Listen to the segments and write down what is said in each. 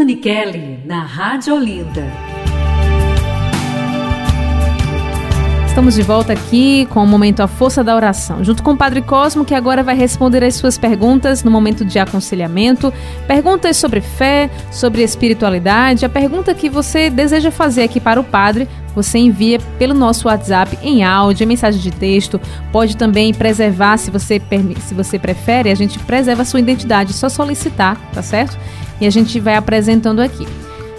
Anne Kelly, na Rádio Olinda. Estamos de volta aqui com o momento A Força da Oração, junto com o Padre Cosmo, que agora vai responder as suas perguntas no momento de aconselhamento. Perguntas sobre fé, sobre espiritualidade. A pergunta que você deseja fazer aqui para o Padre, você envia pelo nosso WhatsApp em áudio, em mensagem de texto. Pode também preservar, se você, se você prefere, a gente preserva a sua identidade, só solicitar, tá certo? E a gente vai apresentando aqui.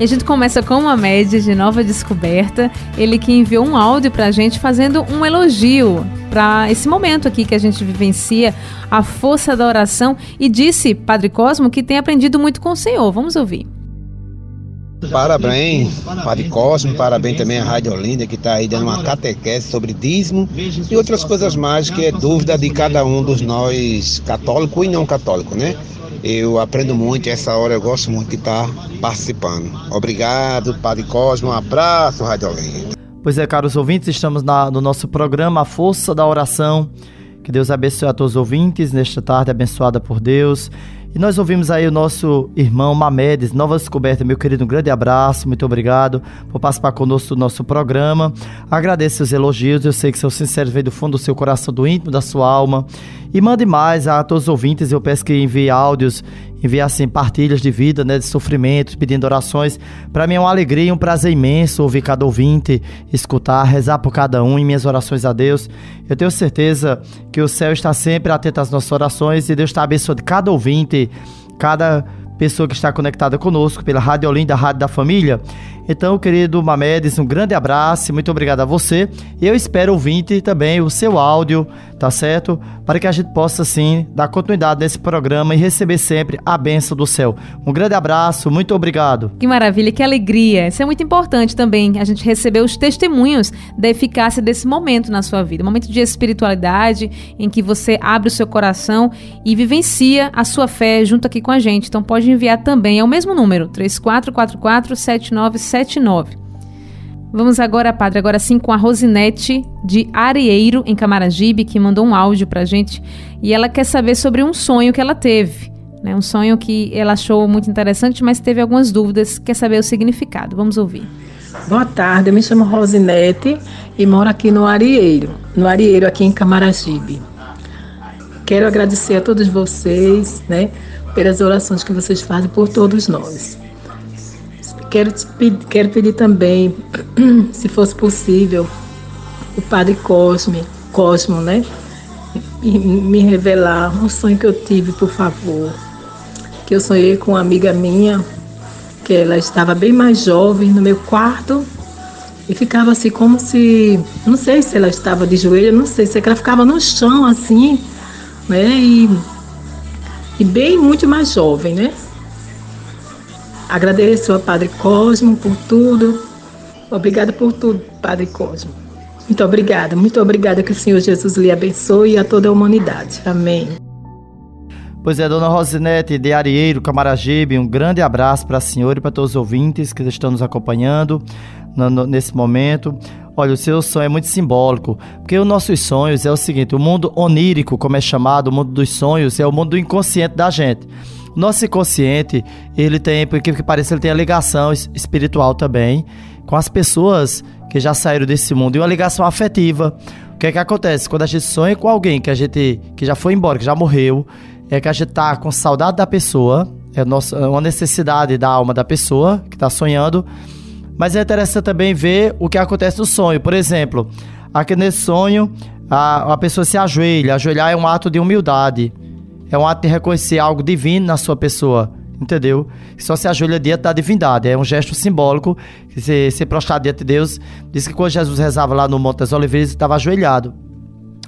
E a gente começa com uma média de nova descoberta. Ele que enviou um áudio para a gente fazendo um elogio para esse momento aqui que a gente vivencia, a força da oração. E disse, Padre Cosmo, que tem aprendido muito com o Senhor. Vamos ouvir. Parabéns, Padre Cosmo, parabéns também à Rádio Olinda, que está aí dando uma catequese sobre dízimo e outras coisas mais que é dúvida de cada um dos nós, católico e não católico, né? Eu aprendo muito, essa hora eu gosto muito de estar participando. Obrigado, Padre Cosmo, um abraço, Rádio Olinda. Pois é, caros ouvintes, estamos na, no nosso programa A Força da Oração. Que Deus abençoe a todos os ouvintes nesta tarde abençoada por Deus. E nós ouvimos aí o nosso irmão Mamedes, Nova Descoberta, meu querido, um grande abraço, muito obrigado por participar conosco do nosso programa. Agradeço os elogios, eu sei que são sinceros, vem do fundo do seu coração, do íntimo da sua alma. E mande mais a todos os ouvintes, eu peço que envie áudios enviar assim partilhas de vida, né, de sofrimentos, pedindo orações. Para mim é uma alegria e um prazer imenso ouvir cada ouvinte, escutar, rezar por cada um em minhas orações a Deus. Eu tenho certeza que o céu está sempre atento às nossas orações e Deus está abençoando cada ouvinte, cada pessoa que está conectada conosco pela Rádio Olinda, Rádio da Família. Então, querido Mamedes, um grande abraço, muito obrigado a você. Eu espero ouvinte também o seu áudio, tá certo? Para que a gente possa, sim, dar continuidade nesse programa e receber sempre a bênção do céu. Um grande abraço, muito obrigado. Que maravilha, que alegria. Isso é muito importante também, a gente receber os testemunhos da eficácia desse momento na sua vida. Um momento de espiritualidade, em que você abre o seu coração e vivencia a sua fé junto aqui com a gente. Então pode enviar também, é o mesmo número, 3444 79 79. Vamos agora, padre, agora sim com a Rosinete de Arieiro, em Camaragibe, que mandou um áudio pra gente. E ela quer saber sobre um sonho que ela teve. Né? Um sonho que ela achou muito interessante, mas teve algumas dúvidas, quer saber o significado. Vamos ouvir. Boa tarde, eu me chamo Rosinete e moro aqui no Arieiro, no Arieiro, aqui em Camaragibe. Quero agradecer a todos vocês, né, pelas orações que vocês fazem por todos nós. Quero, quero pedir também, se fosse possível, o Padre Cosme, Cosmo, né? Me revelar um sonho que eu tive, por favor. Que eu sonhei com uma amiga minha, que ela estava bem mais jovem no meu quarto e ficava assim como se, não sei se ela estava de joelho, não sei se ela ficava no chão assim, né? E, e bem muito mais jovem, né? Agradeço ao Padre Cosmo por tudo. Obrigada por tudo, Padre Cosmo. Muito obrigada, muito obrigada que o Senhor Jesus lhe abençoe e a toda a humanidade. Amém. Pois é, dona Rosinete de Arieiro, Camaragibe, um grande abraço para a senhora e para todos os ouvintes que estão nos acompanhando nesse momento. Olha, o seu sonho é muito simbólico, porque os nossos sonhos é o seguinte: o mundo onírico, como é chamado, o mundo dos sonhos, é o mundo inconsciente da gente. Nosso inconsciente, ele tem, por que parece, ele tem a ligação espiritual também com as pessoas que já saíram desse mundo e uma ligação afetiva. O que é que acontece? Quando a gente sonha com alguém que a gente que já foi embora, que já morreu, é que a gente tá com saudade da pessoa, é nossa, uma necessidade da alma da pessoa que está sonhando. Mas é interessante também ver o que acontece no sonho. Por exemplo, aqui nesse sonho, a, a pessoa se ajoelha. Ajoelhar é um ato de humildade. É um ato de reconhecer algo divino na sua pessoa, entendeu? Só se ajoelha diante da divindade. É um gesto simbólico. Se, se prostrar diante de Deus. Diz que quando Jesus rezava lá no Monte das Oliveiras, estava ajoelhado.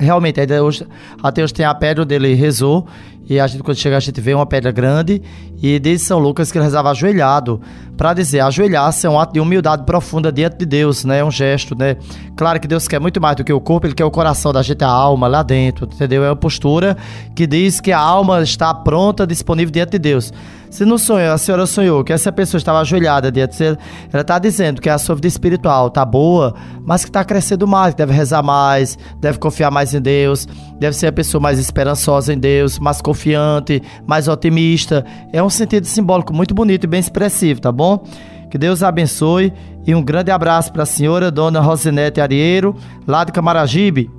Realmente, até hoje, até hoje tem a pedra onde ele rezou e a gente, quando chega, a gente vê uma pedra grande. E diz São Lucas que ele rezava ajoelhado. Para dizer, ajoelhar-se é um ato de humildade profunda diante de Deus, né? É um gesto, né? Claro que Deus quer muito mais do que o corpo, ele quer o coração da gente, a alma lá dentro, entendeu? É uma postura que diz que a alma está pronta, disponível diante de Deus. Se no sonho a senhora sonhou que essa pessoa estava ajoelhada diante de ela está dizendo que a sua vida espiritual está boa, mas que está crescendo mais, deve rezar mais, deve confiar mais em Deus, deve ser a pessoa mais esperançosa em Deus, mais confiante, mais otimista. É um sentido simbólico muito bonito e bem expressivo, tá bom? Que Deus abençoe e um grande abraço para a senhora Dona Rosinete Arieiro, lá de Camaragibe.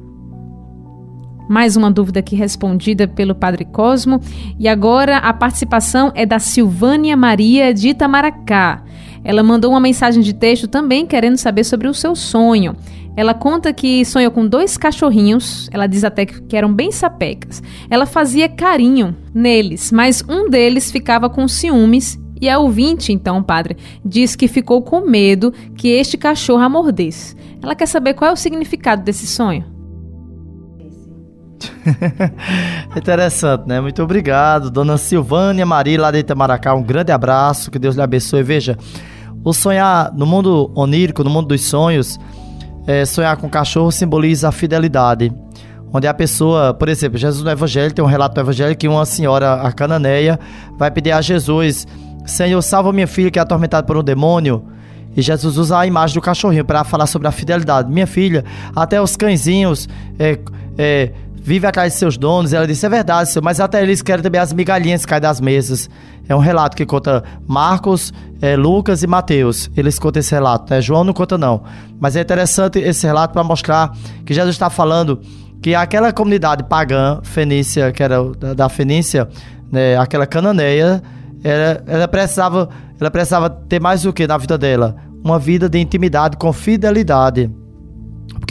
Mais uma dúvida aqui respondida pelo Padre Cosmo. E agora a participação é da Silvânia Maria de Itamaracá. Ela mandou uma mensagem de texto também querendo saber sobre o seu sonho. Ela conta que sonhou com dois cachorrinhos, ela diz até que eram bem sapecas. Ela fazia carinho neles, mas um deles ficava com ciúmes e a ouvinte, então, padre, diz que ficou com medo que este cachorro a mordesse. Ela quer saber qual é o significado desse sonho. Interessante, né? Muito obrigado, dona Silvânia Maria, lá de Itamaracá. Um grande abraço, que Deus lhe abençoe. Veja, o sonhar no mundo onírico, no mundo dos sonhos, é, sonhar com cachorro simboliza a fidelidade. Onde a pessoa, por exemplo, Jesus no Evangelho, tem um relato do Evangelho que uma senhora, a cananeia, vai pedir a Jesus Senhor, salva minha filha que é atormentada por um demônio. E Jesus usa a imagem do cachorrinho para falar sobre a fidelidade. Minha filha, até os cãezinhos é, é, vivem atrás de seus donos. Ela disse: É verdade, senhor, mas até eles querem também as migalhinhas que caem das mesas. É um relato que conta Marcos, é, Lucas e Mateus. Eles contam esse relato, né? João não conta, não. Mas é interessante esse relato para mostrar que Jesus está falando que aquela comunidade pagã, fenícia, que era da Fenícia, né, aquela cananeia ela, ela, precisava, ela precisava ter mais o que na vida dela? Uma vida de intimidade com fidelidade.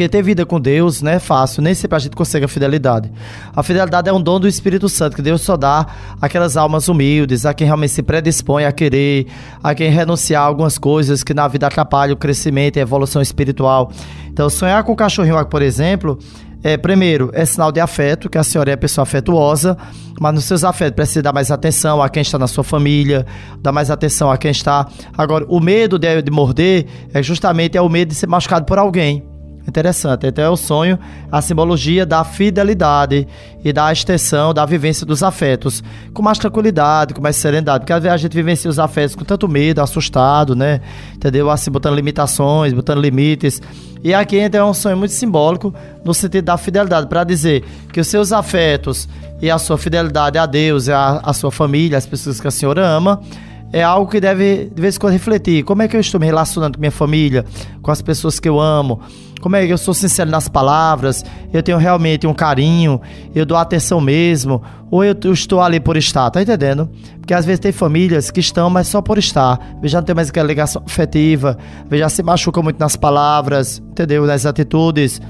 Porque ter vida com Deus não é fácil, nem sempre a gente consegue a fidelidade. A fidelidade é um dom do Espírito Santo que Deus só dá àquelas almas humildes, a quem realmente se predispõe a querer, a quem renunciar a algumas coisas que na vida atrapalham o crescimento e a evolução espiritual. Então, sonhar com o cachorrinho, por exemplo, é, primeiro, é sinal de afeto, que a senhora é pessoa afetuosa, mas nos seus afetos precisa dar mais atenção a quem está na sua família, dar mais atenção a quem está. Agora, o medo de, de morder é justamente é o medo de ser machucado por alguém. Interessante. Então é o sonho, a simbologia da fidelidade e da extensão da vivência dos afetos. Com mais tranquilidade, com mais serenidade. Porque às vezes a gente vivencia os afetos com tanto medo, assustado, né? Entendeu? Assim, botando limitações, botando limites. E aqui então é um sonho muito simbólico no sentido da fidelidade, para dizer que os seus afetos e a sua fidelidade a Deus, a, a sua família, as pessoas que a senhora ama, é algo que deve de vez em quando refletir. Como é que eu estou me relacionando com minha família, com as pessoas que eu amo? Como é que eu sou sincero nas palavras? Eu tenho realmente um carinho? Eu dou atenção mesmo? Ou eu estou ali por estar? Tá entendendo? Porque às vezes tem famílias que estão, mas só por estar. Já não tem mais aquela ligação afetiva, já se machuca muito nas palavras, entendeu? Nas atitudes.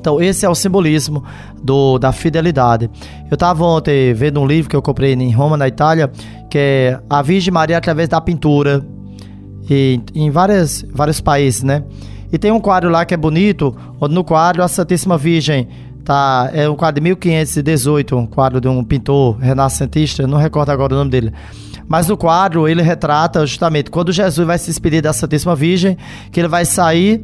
Então, esse é o simbolismo do, da fidelidade. Eu estava ontem vendo um livro que eu comprei em Roma, na Itália, que é A Virgem Maria através da pintura. E, em várias, vários países, né? E tem um quadro lá que é bonito, onde no quadro a Santíssima Virgem tá é um quadro de 1518, um quadro de um pintor renascentista, não recordo agora o nome dele. Mas no quadro ele retrata justamente quando Jesus vai se despedir da Santíssima Virgem, que ele vai sair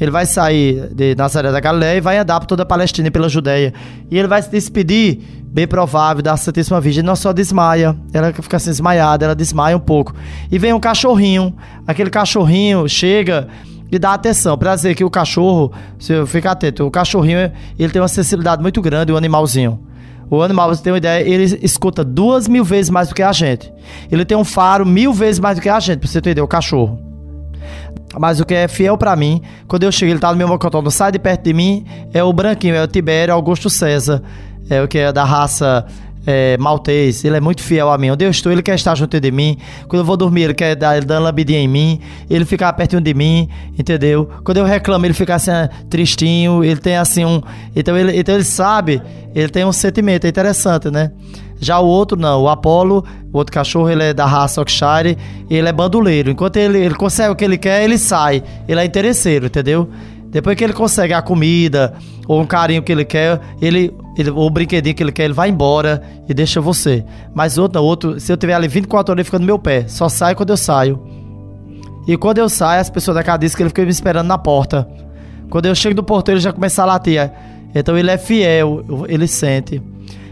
ele vai sair de Nazaré da Galileia e vai andar por toda a Palestina e pela Judéia. E ele vai se despedir, bem provável, da Santíssima Virgem. Não só desmaia, ela fica assim desmaiada, ela desmaia um pouco. E vem um cachorrinho. Aquele cachorrinho chega e dá atenção. Pra dizer que o cachorro, se eu ficar atento, o cachorrinho ele tem uma sensibilidade muito grande, o animalzinho. O animal, você tem uma ideia, ele escuta duas mil vezes mais do que a gente. Ele tem um faro mil vezes mais do que a gente, pra você entender, o cachorro. Mas o que é fiel para mim, quando eu chego, ele tá no meu mocotó, não sai de perto de mim, é o branquinho, é o Tibério Augusto César. É o que é da raça é, maltês, ele é muito fiel a mim. Onde eu estou, ele quer estar junto de mim. Quando eu vou dormir, ele quer dar, uma lambidinha em mim. Ele fica pertinho de mim, entendeu? Quando eu reclamo, ele fica assim, tristinho. Ele tem assim um. Então ele, então ele sabe, ele tem um sentimento, é interessante, né? Já o outro não, o Apollo, o outro cachorro, ele é da raça Yorkshire, ele é bandoleiro. Enquanto ele, ele consegue o que ele quer, ele sai. Ele é interesseiro, entendeu? Depois que ele consegue a comida ou um carinho que ele quer, ele, ele ou o brinquedinho que ele quer, ele vai embora e deixa você. Mas outro não, outro, se eu tiver ali 24 horas, ele fica no meu pé. Só sai quando eu saio. E quando eu saio, as pessoas da casa dizem que ele fica me esperando na porta. Quando eu chego do porteiro, ele já começa a latir. Então ele é fiel, ele sente.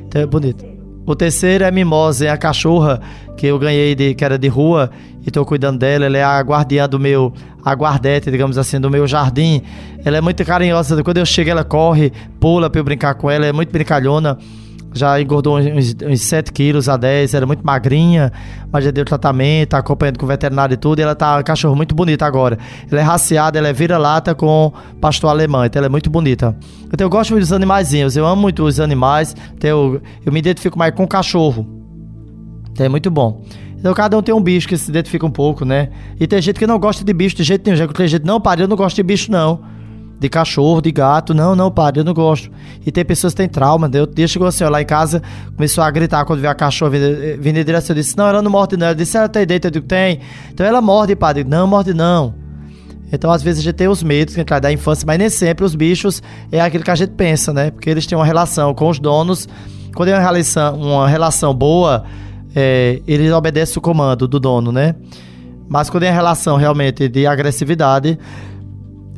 Então é bonito. O terceiro é Mimosa, é a cachorra que eu ganhei de que era de rua e estou cuidando dela. Ela é a guardiã do meu a guardete, digamos assim, do meu jardim. Ela é muito carinhosa. Quando eu chego, ela corre, pula para eu brincar com ela. É muito brincalhona já engordou uns, uns 7 quilos a 10, era muito magrinha, mas já deu tratamento, tá acompanhando com o veterinário e tudo, e ela tá um cachorro muito bonita agora. Ela é raciada, ela é vira-lata com pastor alemão, então ela é muito bonita. Então eu gosto muito dos animaizinhos, eu amo muito os animais, então eu, eu me identifico mais com o cachorro. Então é muito bom. Então cada um tem um bicho que se identifica um pouco, né? E tem gente que não gosta de bicho de jeito nenhum, já que tem gente, não, pai, eu não gosto de bicho não de cachorro, de gato. Não, não, padre, eu não gosto. E tem pessoas que têm trauma. Eu, dia chegou assim, lá em casa, começou a gritar quando viu a cachorra vindo, vindo em direção. Eu disse, não, ela não morde não. Ela disse, ela tem dentro. Eu digo, tem. Então ela morde, padre. Não, morde não. Então, às vezes, a gente tem os medos que da infância, mas nem sempre os bichos é aquilo que a gente pensa, né? Porque eles têm uma relação com os donos. Quando é uma relação, uma relação boa, é, eles obedecem o comando do dono, né? Mas quando é uma relação realmente de agressividade,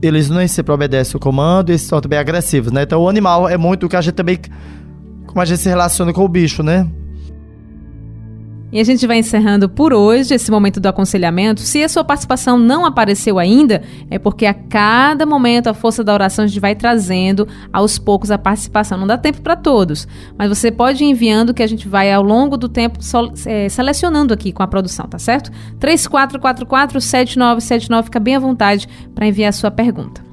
eles nem sempre obedecem o comando e são também agressivos, né? Então o animal é muito o que a gente também. Como a gente se relaciona com o bicho, né? E a gente vai encerrando por hoje esse momento do aconselhamento. Se a sua participação não apareceu ainda, é porque a cada momento a força da oração a gente vai trazendo aos poucos a participação. Não dá tempo para todos, mas você pode ir enviando que a gente vai ao longo do tempo é, selecionando aqui com a produção, tá certo? 3444 7979, fica bem à vontade para enviar a sua pergunta.